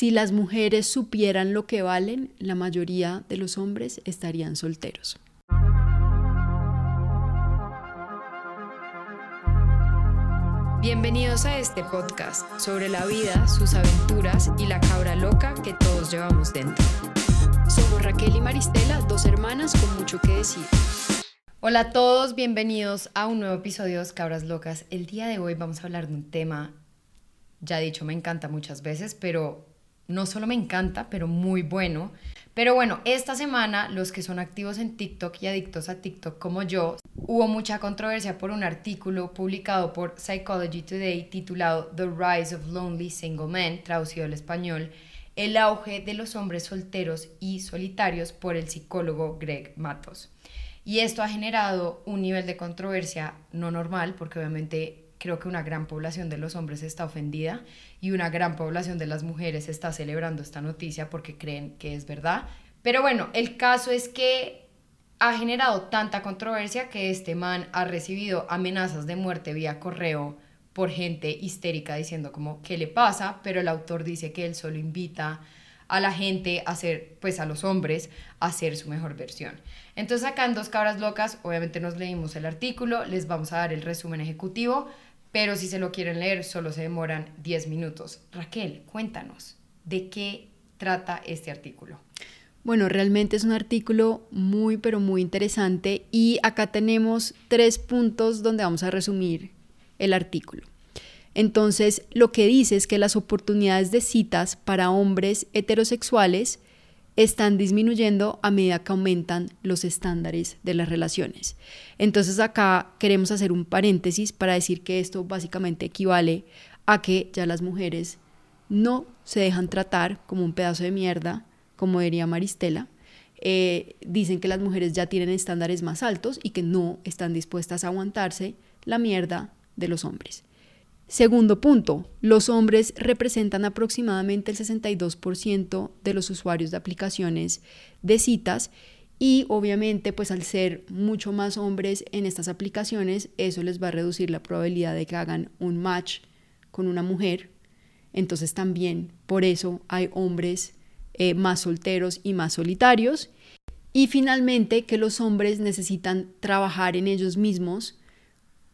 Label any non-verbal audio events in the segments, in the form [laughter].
Si las mujeres supieran lo que valen, la mayoría de los hombres estarían solteros. Bienvenidos a este podcast sobre la vida, sus aventuras y la cabra loca que todos llevamos dentro. Somos Raquel y Maristela, dos hermanas con mucho que decir. Hola a todos, bienvenidos a un nuevo episodio de Cabras Locas. El día de hoy vamos a hablar de un tema, ya dicho, me encanta muchas veces, pero no solo me encanta, pero muy bueno. Pero bueno, esta semana los que son activos en TikTok y adictos a TikTok como yo, hubo mucha controversia por un artículo publicado por Psychology Today titulado The Rise of Lonely Single Men, traducido al español, el auge de los hombres solteros y solitarios por el psicólogo Greg Matos. Y esto ha generado un nivel de controversia no normal, porque obviamente creo que una gran población de los hombres está ofendida y una gran población de las mujeres está celebrando esta noticia porque creen que es verdad. Pero bueno, el caso es que ha generado tanta controversia que este man ha recibido amenazas de muerte vía correo por gente histérica diciendo como qué le pasa, pero el autor dice que él solo invita a la gente a hacer, pues a los hombres, a hacer su mejor versión. Entonces acá en Dos Cabras Locas, obviamente nos leímos el artículo, les vamos a dar el resumen ejecutivo, pero si se lo quieren leer solo se demoran 10 minutos. Raquel, cuéntanos, ¿de qué trata este artículo? Bueno, realmente es un artículo muy, pero muy interesante y acá tenemos tres puntos donde vamos a resumir el artículo. Entonces, lo que dice es que las oportunidades de citas para hombres heterosexuales están disminuyendo a medida que aumentan los estándares de las relaciones. Entonces acá queremos hacer un paréntesis para decir que esto básicamente equivale a que ya las mujeres no se dejan tratar como un pedazo de mierda, como diría Maristela. Eh, dicen que las mujeres ya tienen estándares más altos y que no están dispuestas a aguantarse la mierda de los hombres. Segundo punto, los hombres representan aproximadamente el 62% de los usuarios de aplicaciones de citas y obviamente pues al ser mucho más hombres en estas aplicaciones, eso les va a reducir la probabilidad de que hagan un match con una mujer. Entonces también por eso hay hombres eh, más solteros y más solitarios. Y finalmente que los hombres necesitan trabajar en ellos mismos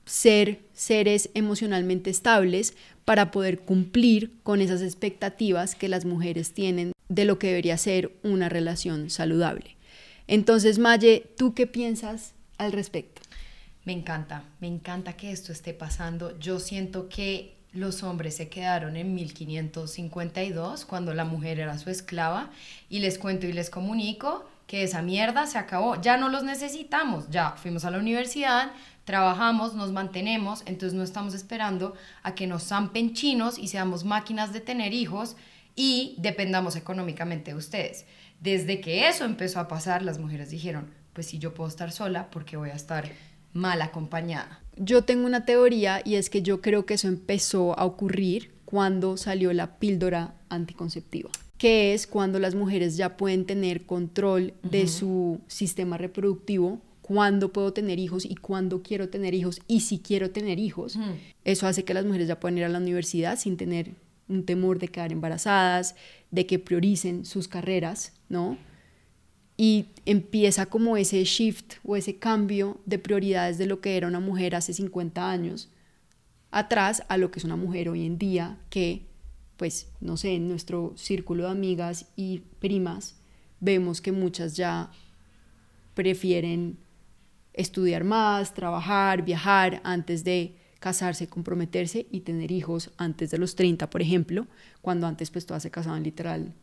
ser seres emocionalmente estables para poder cumplir con esas expectativas que las mujeres tienen de lo que debería ser una relación saludable. Entonces, Maye, ¿tú qué piensas al respecto? Me encanta, me encanta que esto esté pasando. Yo siento que los hombres se quedaron en 1552 cuando la mujer era su esclava y les cuento y les comunico que esa mierda se acabó, ya no los necesitamos, ya fuimos a la universidad, trabajamos, nos mantenemos, entonces no estamos esperando a que nos zampen chinos y seamos máquinas de tener hijos y dependamos económicamente de ustedes. Desde que eso empezó a pasar, las mujeres dijeron, pues si yo puedo estar sola, porque voy a estar mal acompañada? Yo tengo una teoría y es que yo creo que eso empezó a ocurrir cuando salió la píldora anticonceptiva que es cuando las mujeres ya pueden tener control de su sistema reproductivo cuándo puedo tener hijos y cuándo quiero tener hijos y si quiero tener hijos. Eso hace que las mujeres ya puedan ir a la universidad sin tener un temor de quedar embarazadas, de que prioricen sus carreras, ¿no? Y empieza como ese shift o ese cambio de prioridades de lo que era una mujer hace 50 años atrás a lo que es una mujer hoy en día que, pues, no sé, en nuestro círculo de amigas y primas vemos que muchas ya prefieren estudiar más, trabajar, viajar antes de casarse, comprometerse y tener hijos antes de los 30, por ejemplo, cuando antes pues todas se casaban literal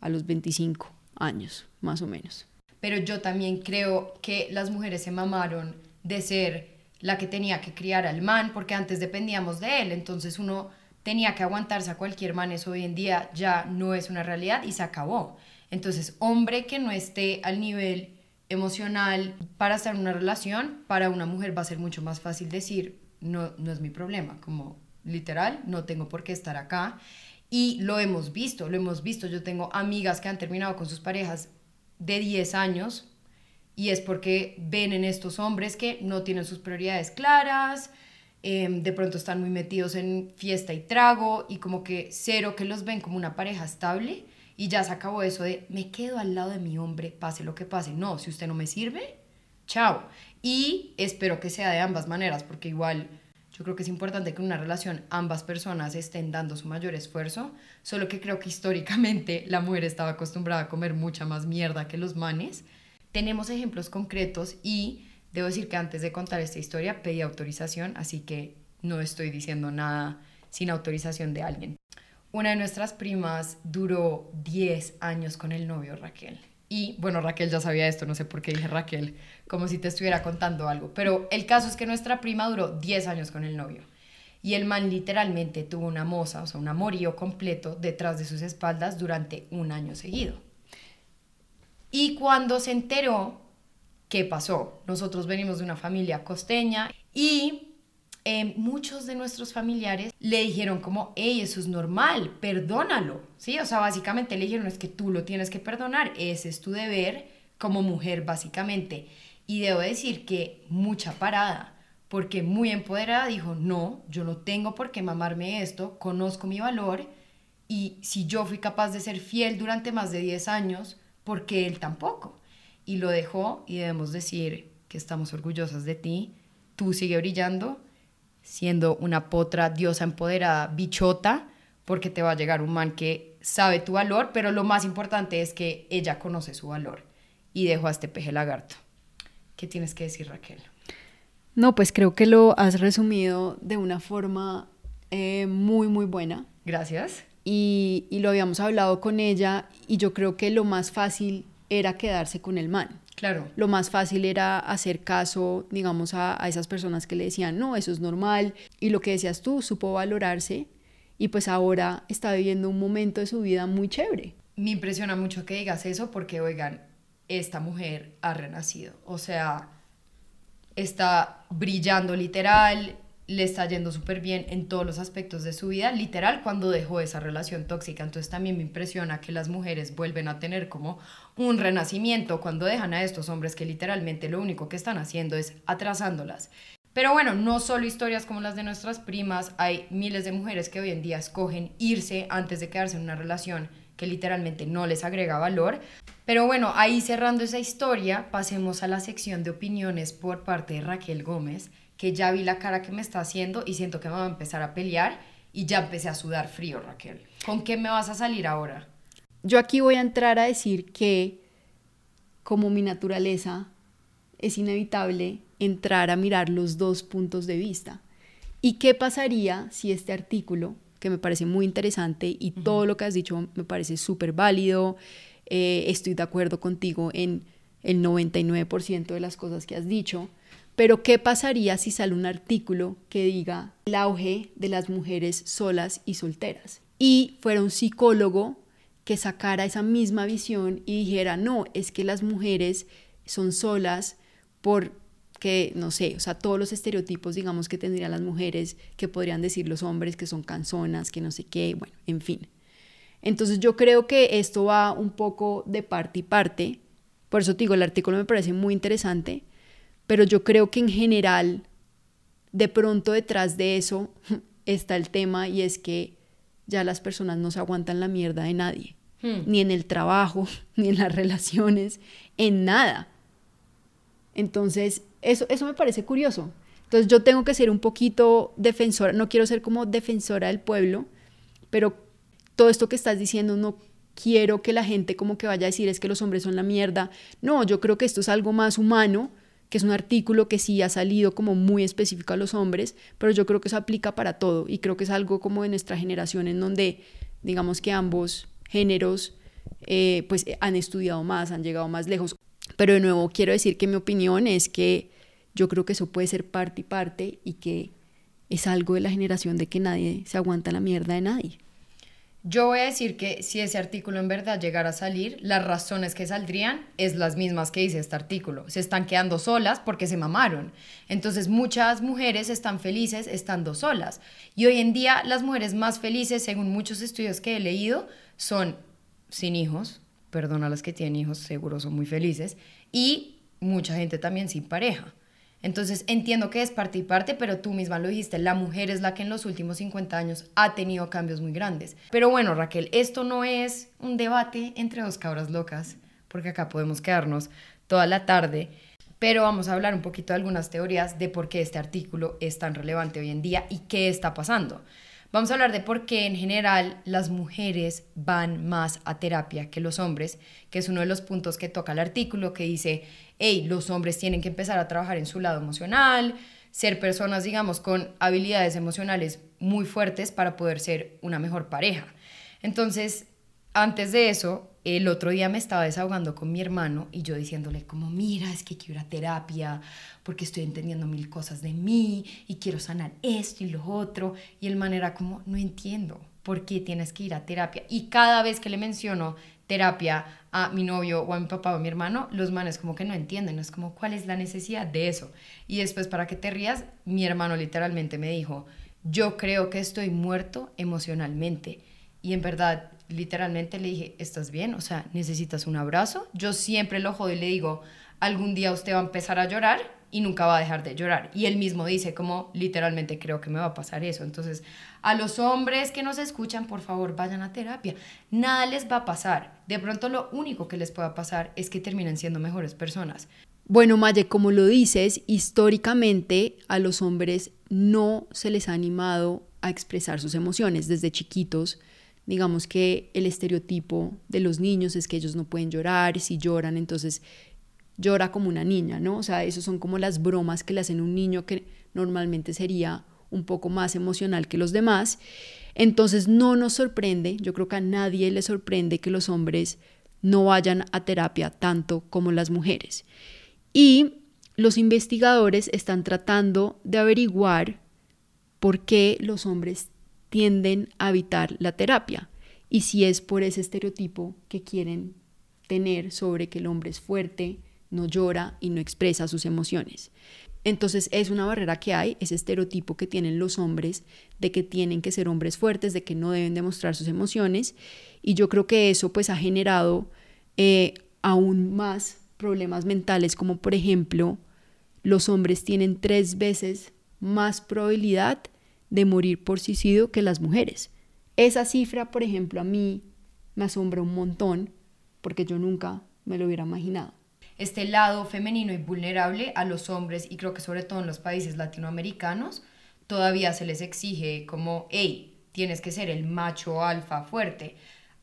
a los 25 años, más o menos. Pero yo también creo que las mujeres se mamaron de ser la que tenía que criar al man, porque antes dependíamos de él, entonces uno tenía que aguantarse a cualquier man, eso hoy en día ya no es una realidad y se acabó. Entonces, hombre que no esté al nivel emocional para estar en una relación, para una mujer va a ser mucho más fácil decir, no, no es mi problema, como literal, no tengo por qué estar acá. Y lo hemos visto, lo hemos visto. Yo tengo amigas que han terminado con sus parejas de 10 años y es porque ven en estos hombres que no tienen sus prioridades claras, em, de pronto están muy metidos en fiesta y trago y como que cero que los ven como una pareja estable y ya se acabó eso de me quedo al lado de mi hombre, pase lo que pase. No, si usted no me sirve, chao. Y espero que sea de ambas maneras, porque igual yo creo que es importante que en una relación ambas personas estén dando su mayor esfuerzo, solo que creo que históricamente [laughs] la mujer estaba acostumbrada a comer mucha más mierda que los manes. Tenemos ejemplos concretos y debo decir que antes de contar esta historia pedí autorización, así que no estoy diciendo nada sin autorización de alguien. Una de nuestras primas duró 10 años con el novio Raquel. Y bueno, Raquel ya sabía esto, no sé por qué dije Raquel, como si te estuviera contando algo. Pero el caso es que nuestra prima duró 10 años con el novio. Y el man literalmente tuvo una moza, o sea, un amorío completo detrás de sus espaldas durante un año seguido. Y cuando se enteró, ¿qué pasó? Nosotros venimos de una familia costeña y Em, muchos de nuestros familiares le dijeron como, hey, eso es normal, perdónalo, ¿sí? O sea, básicamente le dijeron, es que tú lo tienes que perdonar, ese es tu deber como mujer, básicamente. Y debo decir que mucha parada, porque muy empoderada dijo, no, yo no tengo por qué mamarme esto, conozco mi valor, y si yo fui capaz de ser fiel durante más de 10 años, ¿por qué él tampoco? Y lo dejó y debemos decir que estamos orgullosas de ti, tú sigue brillando siendo una potra diosa empoderada, bichota, porque te va a llegar un man que sabe tu valor, pero lo más importante es que ella conoce su valor y dejó a este peje lagarto. ¿Qué tienes que decir, Raquel? No, pues creo que lo has resumido de una forma eh, muy, muy buena. Gracias. Y, y lo habíamos hablado con ella y yo creo que lo más fácil era quedarse con el man. Claro. Lo más fácil era hacer caso, digamos, a, esas personas que le decían, no, eso es normal. Y lo que decías tú, supo valorarse y pues ahora está viviendo un momento de su vida muy chévere. Me impresiona mucho que digas eso porque, oigan, esta mujer ha renacido. O sea, está brillando literal, le está yendo súper bien en todos los aspectos de su vida, literal cuando dejó esa relación tóxica. Entonces también me impresiona que las mujeres vuelven a tener como un renacimiento cuando dejan a estos hombres que literalmente lo único que están haciendo es atrasándolas. Pero bueno, no solo historias como las de nuestras primas, hay miles de mujeres que hoy en día escogen irse antes de quedarse en una relación que literalmente no les agrega valor. Pero bueno, ahí cerrando esa historia, pasemos a la sección de opiniones por parte de Raquel Gómez que ya vi la cara que me está haciendo y siento que me va a empezar a pelear y ya empecé a sudar frío, Raquel. ¿Con qué me vas a salir ahora? Yo aquí voy a entrar a decir que como mi naturaleza es inevitable entrar a mirar los dos puntos de vista. ¿Y qué pasaría si este artículo, que me parece muy interesante y todo lo que has dicho me parece súper válido, eh, estoy de acuerdo contigo en el 99% de las cosas que has dicho, pero ¿qué pasaría si sale un artículo que diga el auge de las mujeres solas y solteras? Y fuera un psicólogo que sacara esa misma visión y dijera, no, es que las mujeres son solas porque, no sé, o sea, todos los estereotipos, digamos, que tendrían las mujeres, que podrían decir los hombres, que son canzonas, que no sé qué, bueno, en fin. Entonces yo creo que esto va un poco de parte y parte. Por eso te digo, el artículo me parece muy interesante pero yo creo que en general, de pronto detrás de eso [laughs] está el tema y es que ya las personas no se aguantan la mierda de nadie, hmm. ni en el trabajo, [laughs] ni en las relaciones, en nada. Entonces, eso, eso me parece curioso. Entonces yo tengo que ser un poquito defensora, no quiero ser como defensora del pueblo, pero todo esto que estás diciendo no quiero que la gente como que vaya a decir es que los hombres son la mierda. No, yo creo que esto es algo más humano que es un artículo que sí ha salido como muy específico a los hombres, pero yo creo que eso aplica para todo y creo que es algo como de nuestra generación en donde digamos que ambos géneros eh, pues han estudiado más, han llegado más lejos. Pero de nuevo quiero decir que mi opinión es que yo creo que eso puede ser parte y parte y que es algo de la generación de que nadie se aguanta la mierda de nadie. Yo voy a decir que si ese artículo en verdad llegara a salir, las razones que saldrían es las mismas que dice este artículo. Se están quedando solas porque se mamaron. Entonces muchas mujeres están felices estando solas. Y hoy en día las mujeres más felices, según muchos estudios que he leído, son sin hijos. Perdón a las que tienen hijos, seguro son muy felices. Y mucha gente también sin pareja. Entonces entiendo que es parte y parte, pero tú misma lo dijiste, la mujer es la que en los últimos 50 años ha tenido cambios muy grandes. Pero bueno, Raquel, esto no es un debate entre dos cabras locas, porque acá podemos quedarnos toda la tarde, pero vamos a hablar un poquito de algunas teorías de por qué este artículo es tan relevante hoy en día y qué está pasando. Vamos a hablar de por qué en general las mujeres van más a terapia que los hombres, que es uno de los puntos que toca el artículo, que dice, hey, los hombres tienen que empezar a trabajar en su lado emocional, ser personas, digamos, con habilidades emocionales muy fuertes para poder ser una mejor pareja. Entonces, antes de eso, el otro día me estaba desahogando con mi hermano y yo diciéndole como, mira, es que quiero ir a terapia porque estoy entendiendo mil cosas de mí y quiero sanar esto y lo otro. Y el man era como, no entiendo por qué tienes que ir a terapia. Y cada vez que le menciono terapia a mi novio o a mi papá o a mi hermano, los manes como que no entienden, es como, ¿cuál es la necesidad de eso? Y después, para que te rías, mi hermano literalmente me dijo, yo creo que estoy muerto emocionalmente. Y en verdad literalmente le dije, ¿estás bien? O sea, ¿necesitas un abrazo? Yo siempre lo jodo y le digo, algún día usted va a empezar a llorar y nunca va a dejar de llorar. Y él mismo dice, como literalmente creo que me va a pasar eso. Entonces, a los hombres que nos escuchan, por favor, vayan a terapia. Nada les va a pasar. De pronto lo único que les pueda pasar es que terminen siendo mejores personas. Bueno, Maye, como lo dices, históricamente a los hombres no se les ha animado a expresar sus emociones desde chiquitos digamos que el estereotipo de los niños es que ellos no pueden llorar, si lloran entonces llora como una niña, ¿no? O sea, eso son como las bromas que le hacen un niño que normalmente sería un poco más emocional que los demás. Entonces no nos sorprende, yo creo que a nadie le sorprende que los hombres no vayan a terapia tanto como las mujeres. Y los investigadores están tratando de averiguar por qué los hombres tienden a evitar la terapia y si es por ese estereotipo que quieren tener sobre que el hombre es fuerte, no llora y no expresa sus emociones. Entonces es una barrera que hay, ese estereotipo que tienen los hombres de que tienen que ser hombres fuertes, de que no deben demostrar sus emociones y yo creo que eso pues ha generado eh, aún más problemas mentales como por ejemplo los hombres tienen tres veces más probabilidad de morir por suicidio que las mujeres. Esa cifra, por ejemplo, a mí me asombra un montón porque yo nunca me lo hubiera imaginado. Este lado femenino y vulnerable a los hombres, y creo que sobre todo en los países latinoamericanos, todavía se les exige como, hey, tienes que ser el macho alfa fuerte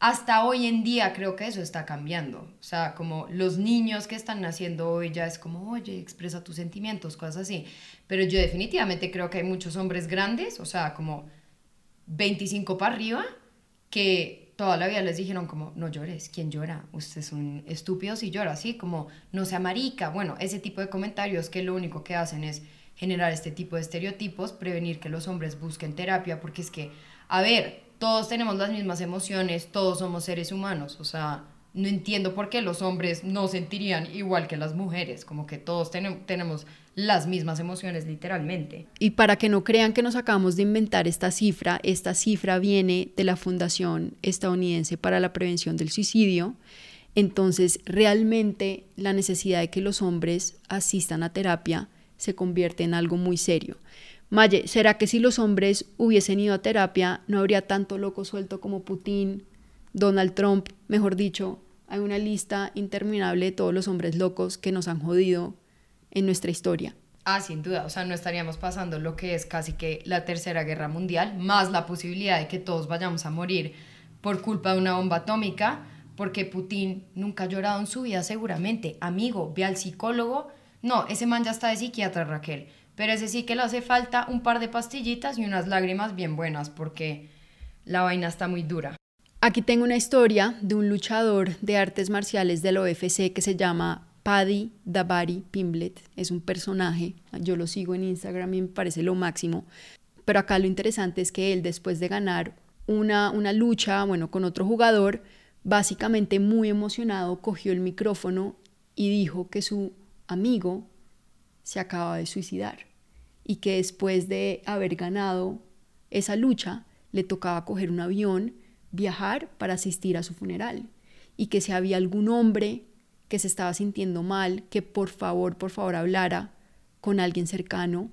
hasta hoy en día creo que eso está cambiando. O sea, como los niños que están naciendo hoy ya es como, oye, expresa tus sentimientos, cosas así. Pero yo definitivamente creo que hay muchos hombres grandes, o sea, como 25 para arriba, que toda la vida les dijeron como, no llores, ¿quién llora? Usted es un estúpido si llora, así como, no sea marica. Bueno, ese tipo de comentarios que lo único que hacen es generar este tipo de estereotipos, prevenir que los hombres busquen terapia, porque es que, a ver, todos tenemos las mismas emociones, todos somos seres humanos, o sea, no entiendo por qué los hombres no sentirían igual que las mujeres, como que todos tenemos las mismas emociones literalmente. Y para que no crean que nos acabamos de inventar esta cifra, esta cifra viene de la Fundación Estadounidense para la Prevención del Suicidio. Entonces, realmente la necesidad de que los hombres asistan a terapia se convierte en algo muy serio. Maye, ¿será que si los hombres hubiesen ido a terapia no habría tanto loco suelto como Putin, Donald Trump? Mejor dicho, hay una lista interminable de todos los hombres locos que nos han jodido en nuestra historia. Ah, sin duda, o sea, no estaríamos pasando lo que es casi que la tercera guerra mundial, más la posibilidad de que todos vayamos a morir por culpa de una bomba atómica, porque Putin nunca ha llorado en su vida seguramente. Amigo, ve al psicólogo. No, ese man ya está de psiquiatra, Raquel pero ese sí que le hace falta un par de pastillitas y unas lágrimas bien buenas porque la vaina está muy dura. Aquí tengo una historia de un luchador de artes marciales del OFC que se llama Paddy Dabari Pimblet. Es un personaje, yo lo sigo en Instagram y me parece lo máximo. Pero acá lo interesante es que él después de ganar una, una lucha, bueno, con otro jugador, básicamente muy emocionado, cogió el micrófono y dijo que su amigo se acaba de suicidar y que después de haber ganado esa lucha le tocaba coger un avión, viajar para asistir a su funeral y que si había algún hombre que se estaba sintiendo mal, que por favor, por favor hablara con alguien cercano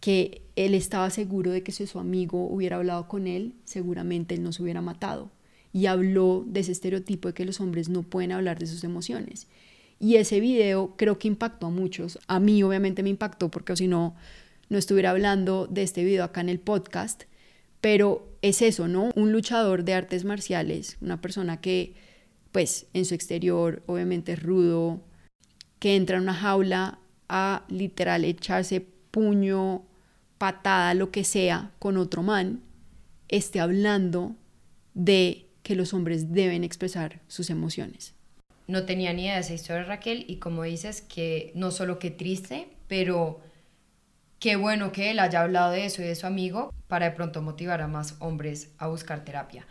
que él estaba seguro de que si su amigo hubiera hablado con él, seguramente él no se hubiera matado. Y habló de ese estereotipo de que los hombres no pueden hablar de sus emociones. Y ese video creo que impactó a muchos. A mí obviamente me impactó porque si no, no estuviera hablando de este video acá en el podcast. Pero es eso, ¿no? Un luchador de artes marciales, una persona que, pues, en su exterior obviamente es rudo, que entra en una jaula a literal echarse puño, patada, lo que sea, con otro man, esté hablando de que los hombres deben expresar sus emociones. No tenía ni idea de esa historia, Raquel, y como dices, que no solo que triste, pero qué bueno que él haya hablado de eso y de su amigo para de pronto motivar a más hombres a buscar terapia.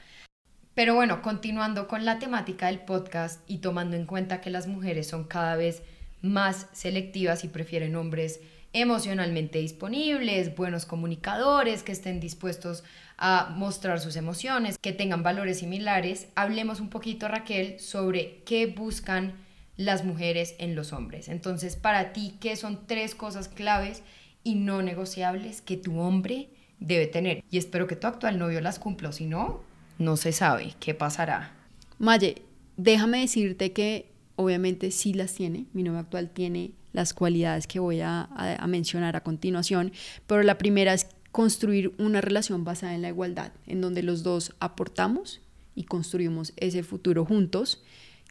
Pero bueno, continuando con la temática del podcast y tomando en cuenta que las mujeres son cada vez más selectivas y prefieren hombres emocionalmente disponibles, buenos comunicadores, que estén dispuestos a mostrar sus emociones, que tengan valores similares. Hablemos un poquito, Raquel, sobre qué buscan las mujeres en los hombres. Entonces, para ti, ¿qué son tres cosas claves y no negociables que tu hombre debe tener? Y espero que tu actual novio las cumpla, si no, no se sabe qué pasará. Maye, déjame decirte que obviamente sí las tiene, mi novio actual tiene las cualidades que voy a, mencionar a continuación, pero la primera es construir una relación basada en la igualdad, en donde los dos aportamos y construimos ese futuro juntos,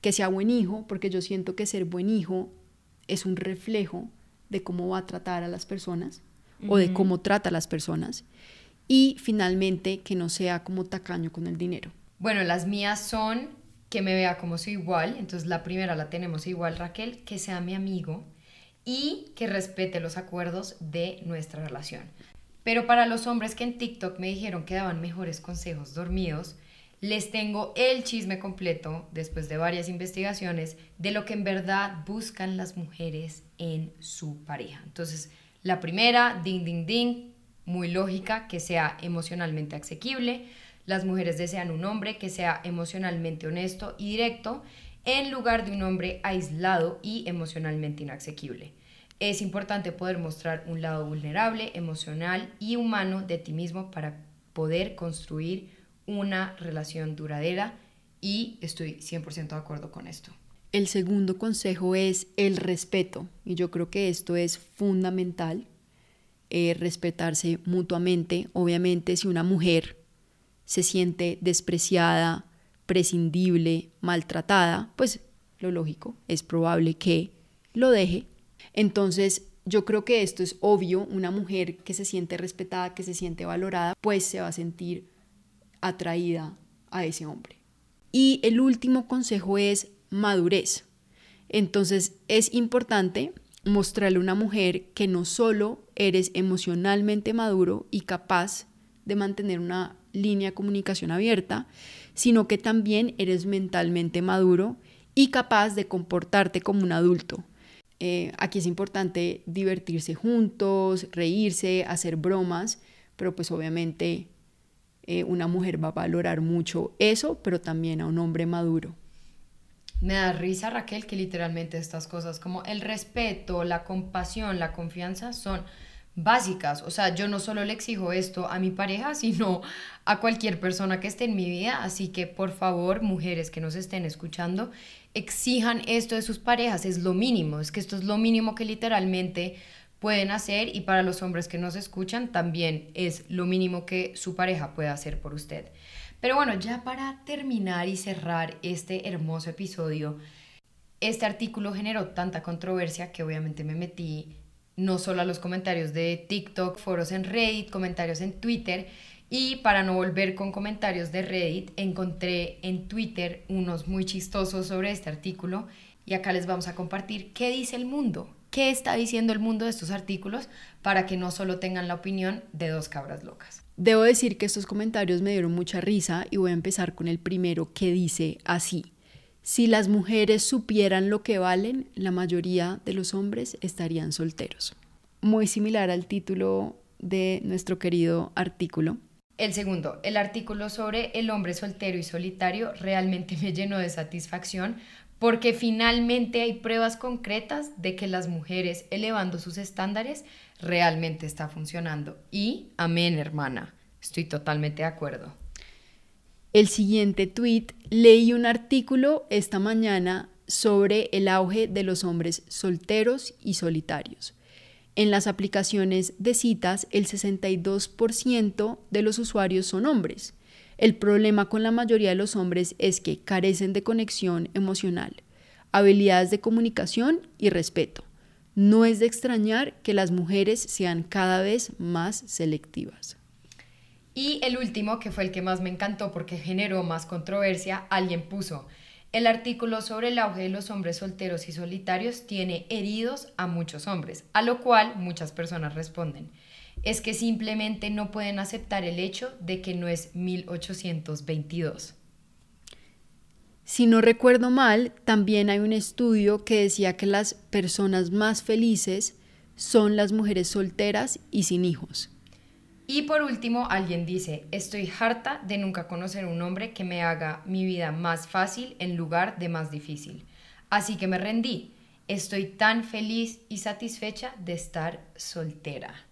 que sea buen hijo, porque yo siento que ser buen hijo es un reflejo de cómo va a tratar a las personas o de cómo trata a las personas, y finalmente que no sea como tacaño con el dinero. Bueno, las mías son que me vea como soy igual, entonces la primera la tenemos igual Raquel, que sea mi amigo, y que respete los acuerdos de nuestra relación. Pero para los hombres que en TikTok me dijeron que daban mejores consejos dormidos, les tengo el chisme completo, después de varias investigaciones, de lo que en verdad buscan las mujeres en su pareja. Entonces, la primera, ding, ding, ding, muy lógica, que sea emocionalmente asequible. Las mujeres desean un hombre que sea emocionalmente honesto y directo en lugar de un hombre aislado y emocionalmente inasequible. Es importante poder mostrar un lado vulnerable, emocional y humano de ti mismo para poder construir una relación duradera y estoy 100% de acuerdo con esto. El segundo consejo es el respeto y yo creo que esto es fundamental, eh, respetarse mutuamente. Obviamente si una mujer se siente despreciada, prescindible, maltratada, pues lo lógico es probable que lo deje entonces, yo creo que esto es obvio, una mujer que se siente respetada, que se siente valorada, pues se va a sentir atraída a ese hombre. Y el último consejo es madurez. Entonces, es importante mostrarle a una mujer que no solo eres emocionalmente maduro y capaz de mantener una línea de comunicación abierta, sino que también eres mentalmente maduro y capaz de comportarte como un adulto. Eh, aquí es importante divertirse juntos, reírse, hacer bromas, pero pues obviamente eh, una mujer va a valorar mucho eso, pero también a un hombre maduro. Me da risa, Raquel, que literalmente estas cosas como el respeto, la compasión, la confianza son básicas. O sea, yo no solo le exijo esto a mi pareja, [laughs] sino a cualquier persona que esté en mi vida. Así que, por favor, mujeres que nos estén escuchando, exijan esto de sus parejas, es lo mínimo, es que esto es lo mínimo que literalmente pueden hacer y para los hombres que nos escuchan también es lo mínimo que su pareja puede hacer por usted. Pero bueno, ya para terminar y cerrar este hermoso episodio, este artículo generó tanta controversia que obviamente me metí no solo a los comentarios de TikTok, foros en Reddit, comentarios en Twitter, y para no volver con comentarios de Reddit, encontré en Twitter unos muy chistosos sobre este artículo y acá les vamos a compartir qué dice el mundo, qué está diciendo el mundo de estos artículos para que no solo tengan la opinión de dos cabras locas. Debo decir que estos comentarios me dieron mucha risa y voy a empezar con el primero que dice así. Si las mujeres supieran lo que valen, la mayoría de los hombres estarían solteros. Muy similar al título de nuestro querido artículo. El segundo, el artículo sobre el hombre soltero y solitario realmente me llenó de satisfacción porque finalmente hay pruebas concretas de que las mujeres elevando sus estándares realmente está funcionando. Y amén, hermana, estoy totalmente de acuerdo. El siguiente tweet, leí un artículo esta mañana sobre el auge de los hombres solteros y solitarios. En las aplicaciones de citas, el 62% de los usuarios son hombres el problema con la mayoría de los hombres es que carecen de conexión emocional, habilidades de comunicación y respeto. No es de extrañar que las mujeres sean cada vez más selectivas. Y el último, que fue el que más me encantó porque generó más controversia, alguien puso, el artículo sobre el auge de los hombres solteros y solitarios tiene heridos a muchos hombres, a lo cual muchas personas responden es que simplemente no pueden aceptar el hecho de que no es 1822. Si no recuerdo mal, también hay un estudio que decía que las personas más felices son las mujeres solteras y sin hijos. Y por último, alguien dice, estoy harta de nunca conocer un hombre que me haga mi vida más fácil en lugar de más difícil. Así que me rendí. Estoy tan feliz y satisfecha de estar soltera.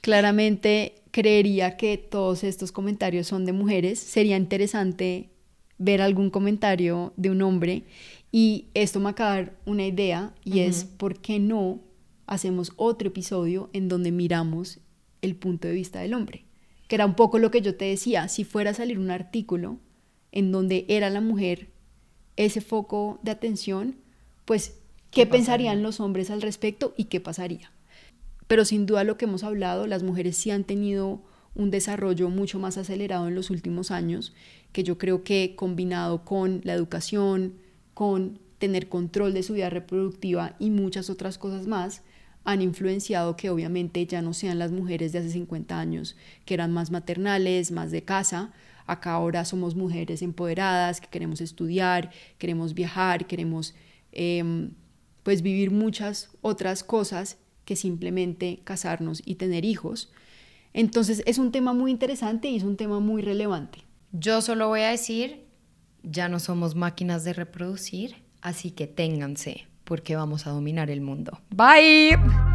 Claramente creería que todos estos comentarios son de mujeres. Sería interesante ver algún comentario de un hombre y esto me acaba de dar una idea y es por qué no hacemos otro episodio en donde miramos el punto de vista del hombre. Que era un poco lo que yo te decía, si fuera a salir un artículo en donde era la mujer ese foco de atención, pues, ¿qué, pensarían los hombres al respecto y qué pasaría? Pero sin duda lo que hemos hablado, las mujeres sí han tenido un desarrollo mucho más acelerado en los últimos años, que yo creo que combinado con la educación, con tener control de su vida reproductiva y muchas otras cosas más, han influenciado que obviamente ya no sean las mujeres de hace 50 años, que eran más maternales, más de casa. Acá ahora somos mujeres empoderadas, que queremos estudiar, queremos viajar, queremos em, pues vivir muchas otras cosas que simplemente casarnos y tener hijos. Entonces es un tema muy interesante y es un tema muy relevante. Yo solo voy a decir, ya no somos máquinas de reproducir, así que ténganse, porque vamos a dominar el mundo. Bye.